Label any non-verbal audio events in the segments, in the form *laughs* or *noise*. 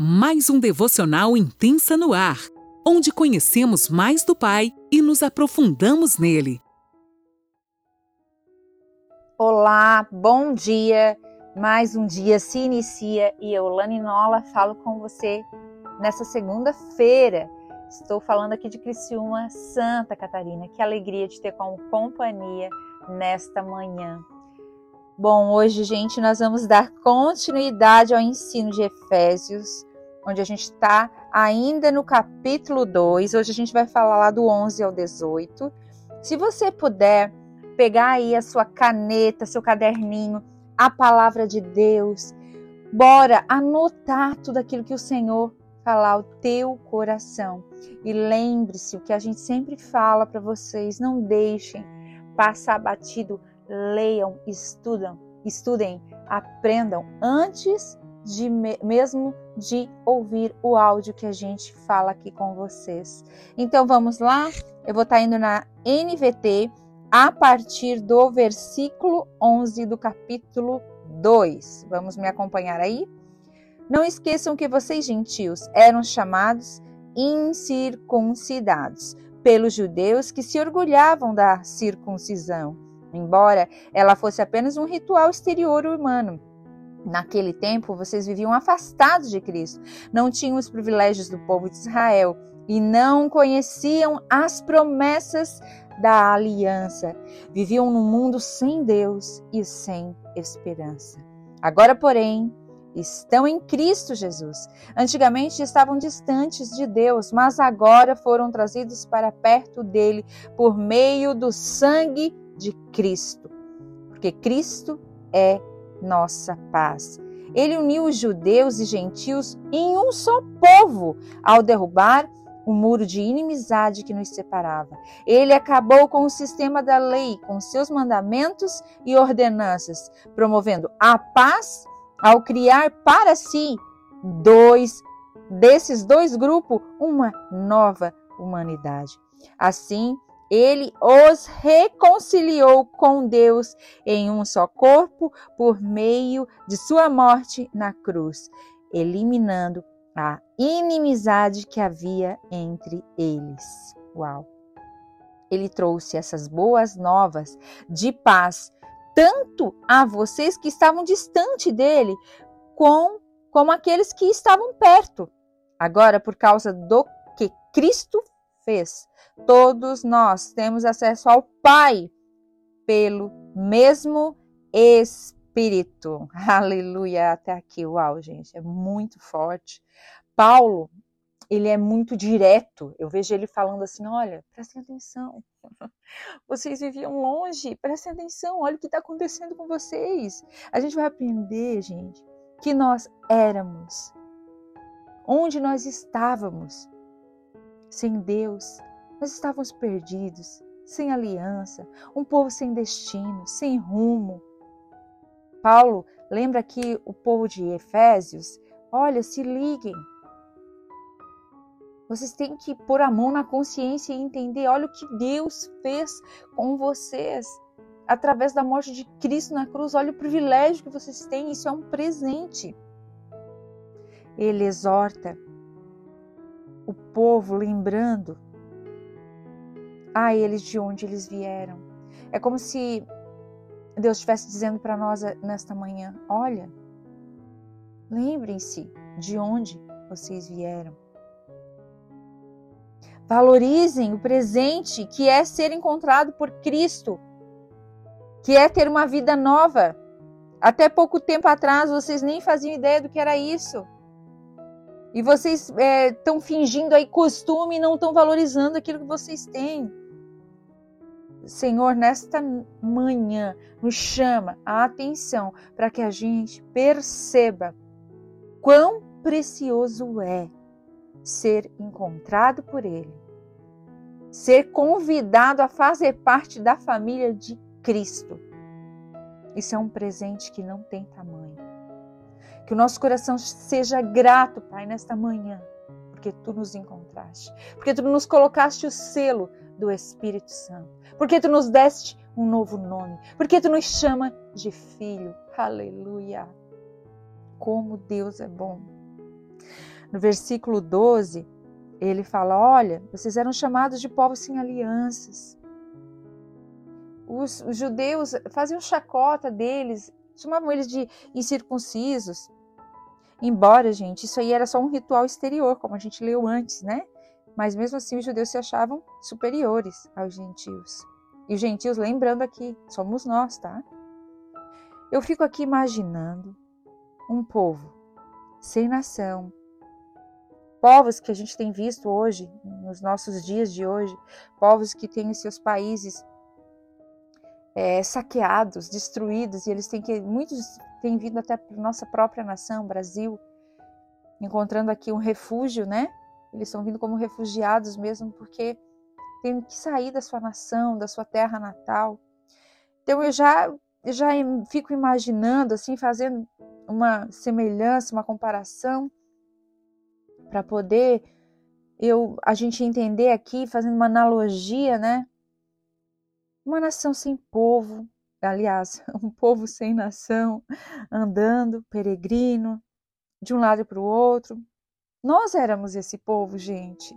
mais um devocional intensa no ar, onde conhecemos mais do Pai e nos aprofundamos nele. Olá, bom dia. Mais um dia se inicia e eu, Lani Nola, falo com você nessa segunda-feira. Estou falando aqui de Criciúma, Santa Catarina. Que alegria de ter como companhia nesta manhã. Bom, hoje, gente, nós vamos dar continuidade ao ensino de Efésios onde a gente está ainda no capítulo 2. Hoje a gente vai falar lá do 11 ao 18. Se você puder pegar aí a sua caneta, seu caderninho, a palavra de Deus, bora anotar tudo aquilo que o Senhor falar ao teu coração. E lembre-se o que a gente sempre fala para vocês, não deixem passar batido, leiam, estudam, estudem, aprendam antes de mesmo de ouvir o áudio que a gente fala aqui com vocês. Então vamos lá? Eu vou estar tá indo na NVT a partir do versículo 11 do capítulo 2. Vamos me acompanhar aí? Não esqueçam que vocês gentios eram chamados incircuncidados pelos judeus que se orgulhavam da circuncisão, embora ela fosse apenas um ritual exterior humano Naquele tempo, vocês viviam afastados de Cristo, não tinham os privilégios do povo de Israel e não conheciam as promessas da aliança. Viviam num mundo sem Deus e sem esperança. Agora, porém, estão em Cristo Jesus. Antigamente estavam distantes de Deus, mas agora foram trazidos para perto dele por meio do sangue de Cristo. Porque Cristo é nossa paz. Ele uniu os judeus e gentios em um só povo ao derrubar o muro de inimizade que nos separava. Ele acabou com o sistema da lei, com seus mandamentos e ordenanças, promovendo a paz ao criar para si dois desses dois grupos uma nova humanidade. Assim, ele os reconciliou com Deus em um só corpo por meio de sua morte na cruz, eliminando a inimizade que havia entre eles. Uau! Ele trouxe essas boas novas de paz tanto a vocês que estavam distante dele, com, como aqueles que estavam perto. Agora, por causa do que Cristo fez, todos nós temos acesso ao Pai pelo mesmo Espírito. *laughs* Aleluia! Até aqui, uau, gente, é muito forte. Paulo, ele é muito direto. Eu vejo ele falando assim: olha, prestem atenção. *laughs* Vocês viviam longe, prestem atenção, olha o que está acontecendo com vocês. A gente vai aprender, gente, que nós éramos, onde nós estávamos, sem Deus, nós estávamos perdidos, sem aliança, um povo sem destino, sem rumo. Paulo lembra aqui o povo de Efésios: olha, se liguem. Vocês têm que pôr a mão na consciência e entender: olha o que Deus fez com vocês através da morte de Cristo na cruz. Olha o privilégio que vocês têm, isso é um presente. Ele exorta povo, lembrando a eles de onde eles vieram. É como se Deus estivesse dizendo para nós nesta manhã: olha, lembrem-se de onde vocês vieram. Valorizem o presente que é ser encontrado por Cristo, que é ter uma vida nova. Até pouco tempo atrás vocês nem faziam ideia do que era isso. E vocês estão é, fingindo aí costume e não estão valorizando aquilo que vocês têm. Senhor, nesta manhã, nos chama a atenção para que a gente perceba quão precioso é ser encontrado por Ele, ser convidado a fazer parte da família de Cristo. Isso é um presente que não tem tamanho. Que o nosso coração seja grato, Pai, nesta manhã, porque tu nos encontraste, porque tu nos colocaste o selo do Espírito Santo, porque tu nos deste um novo nome, porque tu nos chama de filho. Aleluia! Como Deus é bom. No versículo 12, ele fala: Olha, vocês eram chamados de povos sem alianças. Os, os judeus faziam chacota deles, chamavam eles de incircuncisos. Embora, gente, isso aí era só um ritual exterior, como a gente leu antes, né? Mas mesmo assim os judeus se achavam superiores aos gentios. E os gentios, lembrando aqui, somos nós, tá? Eu fico aqui imaginando um povo sem nação, povos que a gente tem visto hoje, nos nossos dias de hoje, povos que têm os seus países é, saqueados, destruídos, e eles têm que, muitos têm vindo até para nossa própria nação, Brasil, encontrando aqui um refúgio, né? Eles estão vindo como refugiados mesmo, porque têm que sair da sua nação, da sua terra natal. Então eu já, já fico imaginando, assim, fazendo uma semelhança, uma comparação, para poder eu a gente entender aqui, fazendo uma analogia, né? Uma nação sem povo, aliás, *laughs* um povo sem nação, andando, peregrino, de um lado para o outro. Nós éramos esse povo, gente.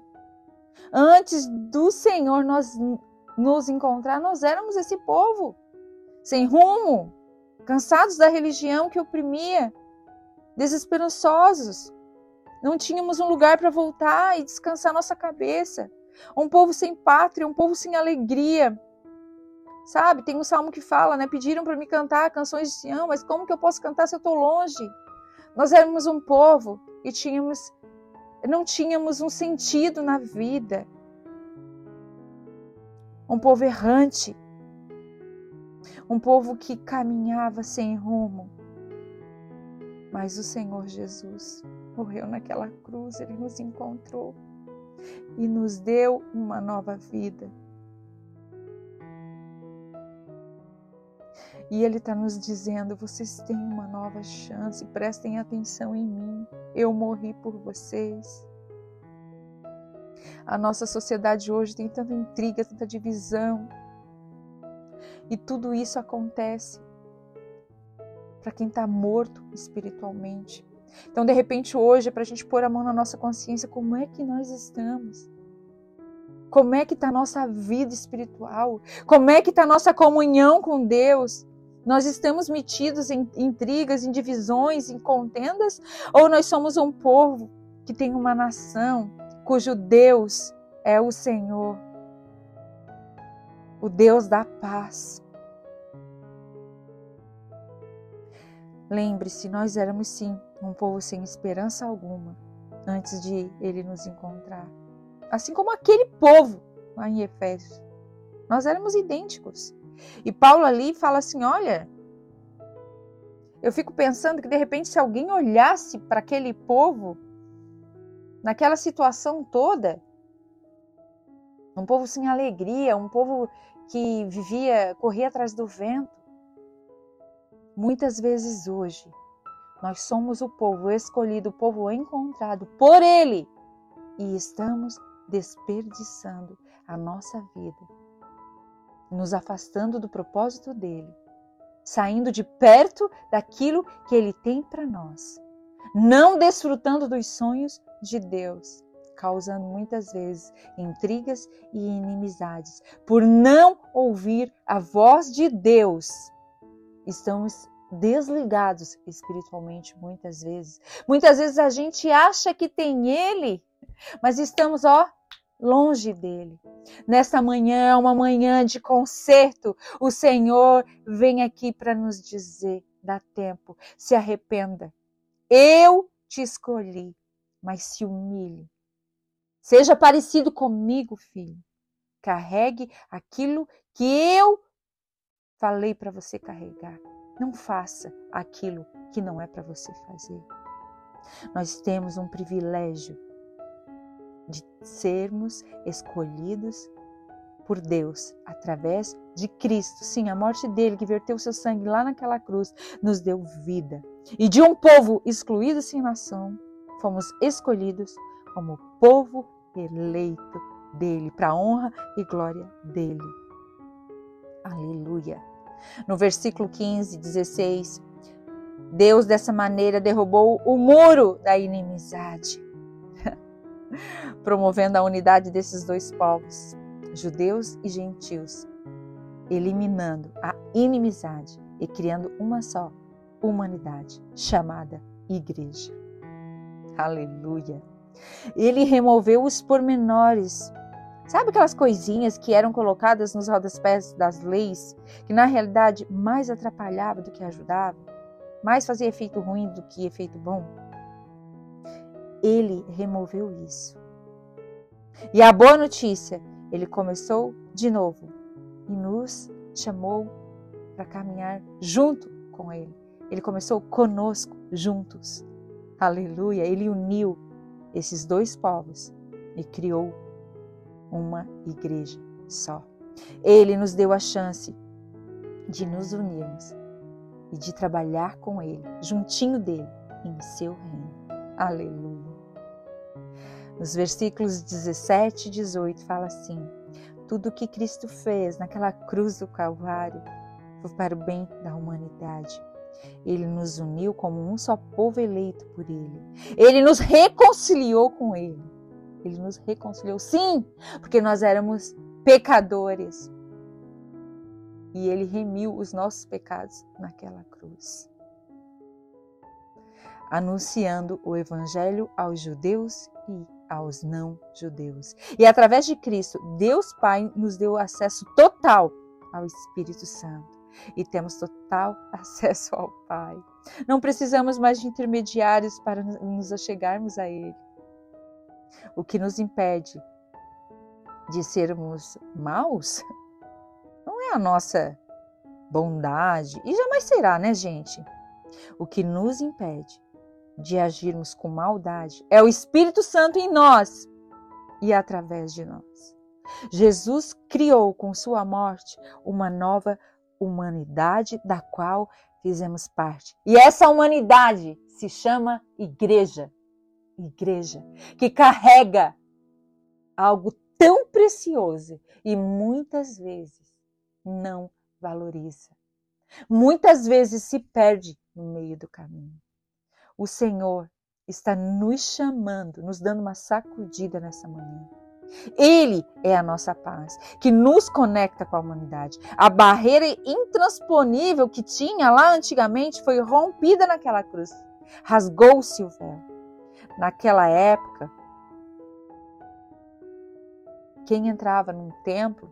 Antes do Senhor nós nos encontrar, nós éramos esse povo, sem rumo, cansados da religião que oprimia, desesperançosos. Não tínhamos um lugar para voltar e descansar nossa cabeça. Um povo sem pátria, um povo sem alegria. Sabe, tem um salmo que fala, né? Pediram para me cantar canções de Sião, mas como que eu posso cantar se eu estou longe? Nós éramos um povo e tínhamos, não tínhamos um sentido na vida. Um povo errante, um povo que caminhava sem rumo. Mas o Senhor Jesus morreu naquela cruz, ele nos encontrou e nos deu uma nova vida. E Ele está nos dizendo: vocês têm uma nova chance, prestem atenção em mim. Eu morri por vocês. A nossa sociedade hoje tem tanta intriga, tanta divisão, e tudo isso acontece para quem está morto espiritualmente. Então, de repente, hoje é para a gente pôr a mão na nossa consciência: como é que nós estamos? Como é que está a nossa vida espiritual? Como é que está a nossa comunhão com Deus? Nós estamos metidos em intrigas, em divisões, em contendas? Ou nós somos um povo que tem uma nação cujo Deus é o Senhor, o Deus da paz? Lembre-se, nós éramos sim um povo sem esperança alguma antes de ele nos encontrar. Assim como aquele povo lá em Efésios. Nós éramos idênticos. E Paulo ali fala assim: olha, eu fico pensando que de repente, se alguém olhasse para aquele povo, naquela situação toda, um povo sem alegria, um povo que vivia, corria atrás do vento, Muitas vezes hoje, nós somos o povo escolhido, o povo encontrado por Ele e estamos desperdiçando a nossa vida, nos afastando do propósito dele, saindo de perto daquilo que ele tem para nós, não desfrutando dos sonhos de Deus, causando muitas vezes intrigas e inimizades, por não ouvir a voz de Deus estamos desligados espiritualmente muitas vezes. Muitas vezes a gente acha que tem Ele, mas estamos, ó, longe dele. Nesta manhã, é uma manhã de conserto, o Senhor vem aqui para nos dizer: dá tempo, se arrependa. Eu te escolhi, mas se humilhe. Seja parecido comigo, filho. Carregue aquilo que eu falei para você carregar. Não faça aquilo que não é para você fazer. Nós temos um privilégio de sermos escolhidos por Deus através de Cristo. Sim, a morte dele, que verteu seu sangue lá naquela cruz, nos deu vida. E de um povo excluído sem nação, fomos escolhidos como povo eleito dele, para a honra e glória dele. Aleluia. No versículo 15, 16, Deus dessa maneira derrubou o muro da inimizade. *laughs* promovendo a unidade desses dois povos, judeus e gentios, eliminando a inimizade e criando uma só humanidade, chamada Igreja. Aleluia! Ele removeu os pormenores. Sabe aquelas coisinhas que eram colocadas nos rodapés das leis, que na realidade mais atrapalhava do que ajudava? Mais fazia efeito ruim do que efeito bom? Ele removeu isso. E a boa notícia, ele começou de novo e nos chamou para caminhar junto com ele. Ele começou conosco juntos. Aleluia! Ele uniu esses dois povos e criou uma igreja só. Ele nos deu a chance de nos unirmos e de trabalhar com Ele, juntinho dele, em seu reino. Aleluia. Nos versículos 17 e 18 fala assim: Tudo o que Cristo fez naquela cruz do Calvário foi para o bem da humanidade. Ele nos uniu como um só povo eleito por Ele. Ele nos reconciliou com Ele. Ele nos reconciliou, sim, porque nós éramos pecadores. E Ele remiu os nossos pecados naquela cruz. Anunciando o Evangelho aos judeus e aos não-judeus. E através de Cristo, Deus Pai nos deu acesso total ao Espírito Santo e temos total *laughs* acesso ao Pai. Não precisamos mais de intermediários para nos achegarmos a Ele. O que nos impede de sermos maus *laughs* não é a nossa bondade, e jamais será, né, gente? O que nos impede de agirmos com maldade é o Espírito Santo em nós e através de nós. Jesus criou com sua morte uma nova humanidade da qual fizemos parte. E essa humanidade se chama igreja. Igreja que carrega algo tão precioso e muitas vezes não valoriza. Muitas vezes se perde no meio do caminho. O Senhor está nos chamando, nos dando uma sacudida nessa manhã ele é a nossa paz, que nos conecta com a humanidade. A barreira intransponível que tinha lá antigamente foi rompida naquela cruz. Rasgou-se o véu. Naquela época, quem entrava num templo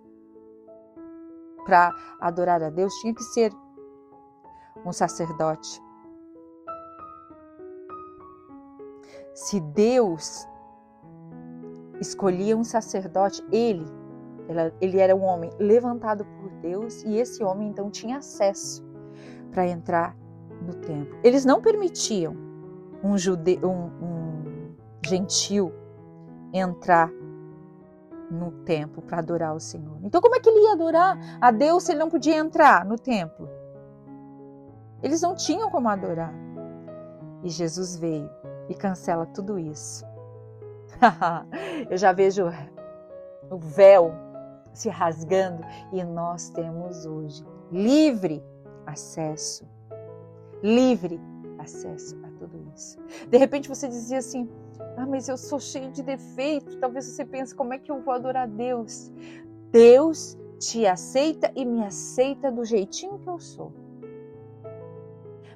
para adorar a Deus tinha que ser um sacerdote. Se Deus escolhia um sacerdote, ele, ele era um homem levantado por Deus e esse homem então tinha acesso para entrar no templo. Eles não permitiam um, jude, um, um gentil entrar no templo para adorar o Senhor. Então, como é que ele ia adorar a Deus se ele não podia entrar no templo? Eles não tinham como adorar. E Jesus veio e cancela tudo isso. *laughs* Eu já vejo o véu se rasgando e nós temos hoje livre acesso. Livre acesso a tudo isso. De repente você dizia assim: Ah, mas eu sou cheio de defeito. Talvez você pense: Como é que eu vou adorar Deus? Deus te aceita e me aceita do jeitinho que eu sou.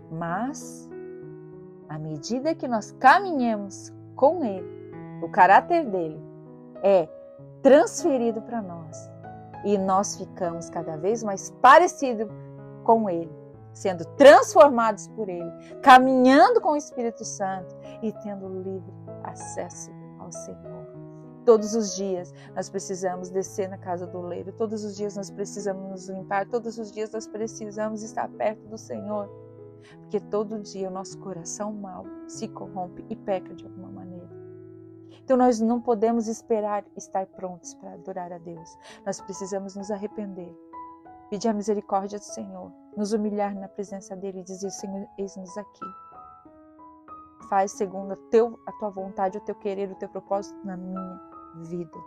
Mas, à medida que nós caminhamos com Ele, o caráter dele é transferido para nós e nós ficamos cada vez mais parecidos com ele, sendo transformados por ele, caminhando com o Espírito Santo e tendo livre acesso ao Senhor. Todos os dias nós precisamos descer na casa do leiro, todos os dias nós precisamos nos limpar, todos os dias nós precisamos estar perto do Senhor, porque todo dia o nosso coração mal se corrompe e peca de alguma maneira. Então nós não podemos esperar estar prontos para adorar a Deus. Nós precisamos nos arrepender, pedir a misericórdia do Senhor, nos humilhar na presença dele e dizer: Senhor, eis-nos aqui. Faz segundo a, teu, a tua vontade, o teu querer, o teu propósito na minha vida.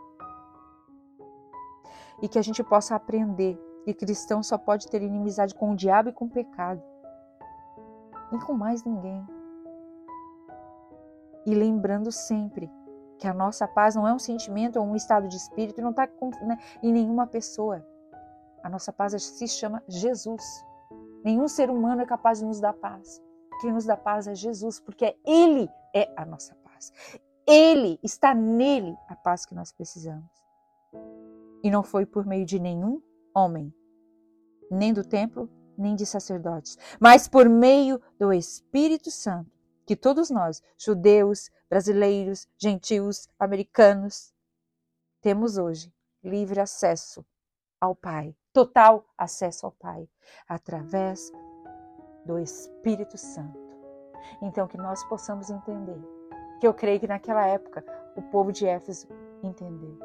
E que a gente possa aprender que cristão só pode ter inimizade com o diabo e com o pecado. E com mais ninguém. E lembrando sempre que a nossa paz não é um sentimento ou um estado de espírito, não está né, em nenhuma pessoa. A nossa paz se chama Jesus. Nenhum ser humano é capaz de nos dar paz. Quem nos dá paz é Jesus, porque Ele é a nossa paz. Ele está nele a paz que nós precisamos. E não foi por meio de nenhum homem, nem do templo, nem de sacerdotes, mas por meio do Espírito Santo, que todos nós, judeus, brasileiros, gentios, americanos, temos hoje livre acesso ao Pai, total acesso ao Pai, através do Espírito Santo. Então, que nós possamos entender, que eu creio que naquela época o povo de Éfeso entendeu.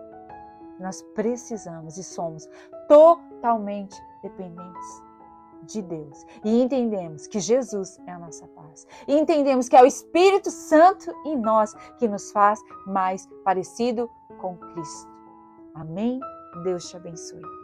Nós precisamos e somos totalmente dependentes de Deus. E entendemos que Jesus é a nossa paz. E entendemos que é o Espírito Santo em nós que nos faz mais parecido com Cristo. Amém? Deus te abençoe.